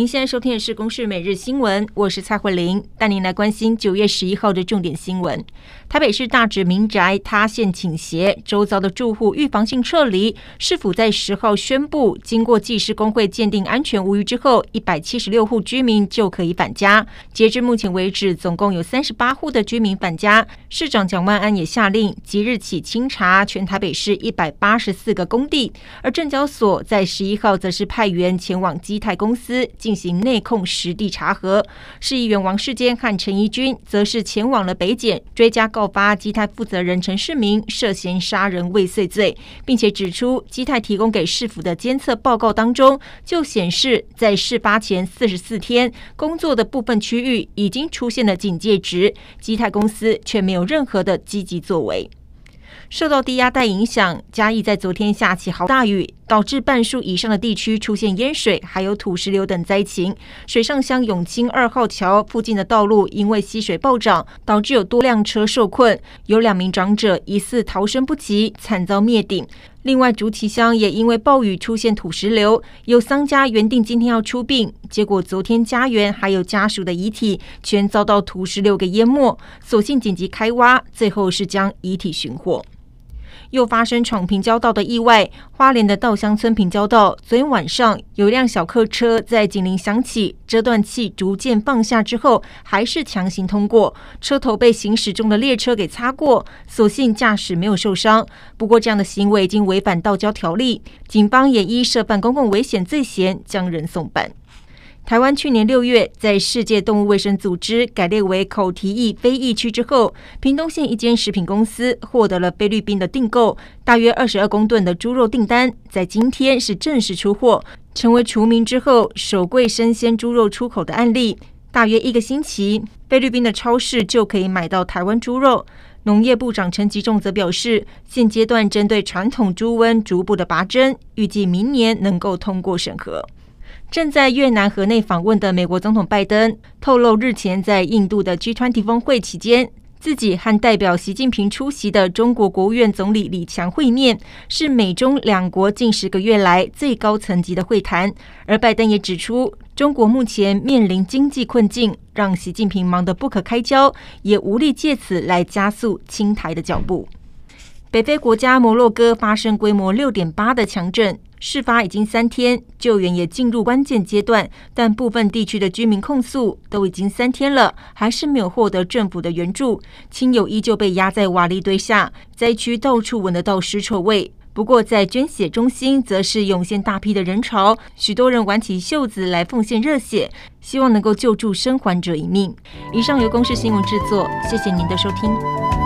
您现在收听的是《公视每日新闻》，我是蔡慧玲，带您来关心九月十一号的重点新闻。台北市大直民宅塌陷倾斜，周遭的住户预防性撤离。市府在十号宣布，经过技师工会鉴定安全无虞之后，一百七十六户居民就可以返家。截至目前为止，总共有三十八户的居民返家。市长蒋万安也下令，即日起清查全台北市一百八十四个工地。而证交所在十一号则是派员前往基泰公司。进行内控实地查核，市议员王世坚和陈怡君则是前往了北检追加告发基泰负责人陈世明涉嫌杀人未遂罪，并且指出基泰提供给市府的监测报告当中就显示，在事发前四十四天工作的部分区域已经出现了警戒值，基泰公司却没有任何的积极作为。受到低压带影响，嘉义在昨天下起好大雨，导致半数以上的地区出现淹水，还有土石流等灾情。水上乡永清二号桥附近的道路因为溪水暴涨，导致有多辆车受困，有两名长者疑似逃生不及，惨遭灭顶。另外，竹崎乡也因为暴雨出现土石流，有丧家原定今天要出殡，结果昨天家园还有家属的遗体全遭到土石流给淹没，所幸紧急开挖，最后是将遗体寻获。又发生闯平交道的意外，花莲的稻香村平交道，昨天晚上有一辆小客车在警铃响起、遮断器逐渐放下之后，还是强行通过，车头被行驶中的列车给擦过，所幸驾驶没有受伤。不过这样的行为已经违反道交条例，警方也依涉犯公共危险罪嫌将人送办。台湾去年六月在世界动物卫生组织改列为口蹄疫非疫区之后，屏东县一间食品公司获得了菲律宾的订购，大约二十二公吨的猪肉订单，在今天是正式出货，成为除名之后首柜生鲜猪肉出口的案例。大约一个星期，菲律宾的超市就可以买到台湾猪肉。农业部长陈吉仲则表示，现阶段针对传统猪瘟逐步的拔针，预计明年能够通过审核。正在越南河内访问的美国总统拜登透露，日前在印度的 G20 峰会期间，自己和代表习近平出席的中国国务院总理李强会面，是美中两国近十个月来最高层级的会谈。而拜登也指出，中国目前面临经济困境，让习近平忙得不可开交，也无力借此来加速亲台的脚步。北非国家摩洛哥发生规模六点八的强震。事发已经三天，救援也进入关键阶段，但部分地区的居民控诉，都已经三天了，还是没有获得政府的援助，亲友依旧被压在瓦砾堆下，灾区到处闻得到尸臭味。不过，在捐血中心，则是涌现大批的人潮，许多人挽起袖子来奉献热血，希望能够救助生还者一命。以上由公视新闻制作，谢谢您的收听。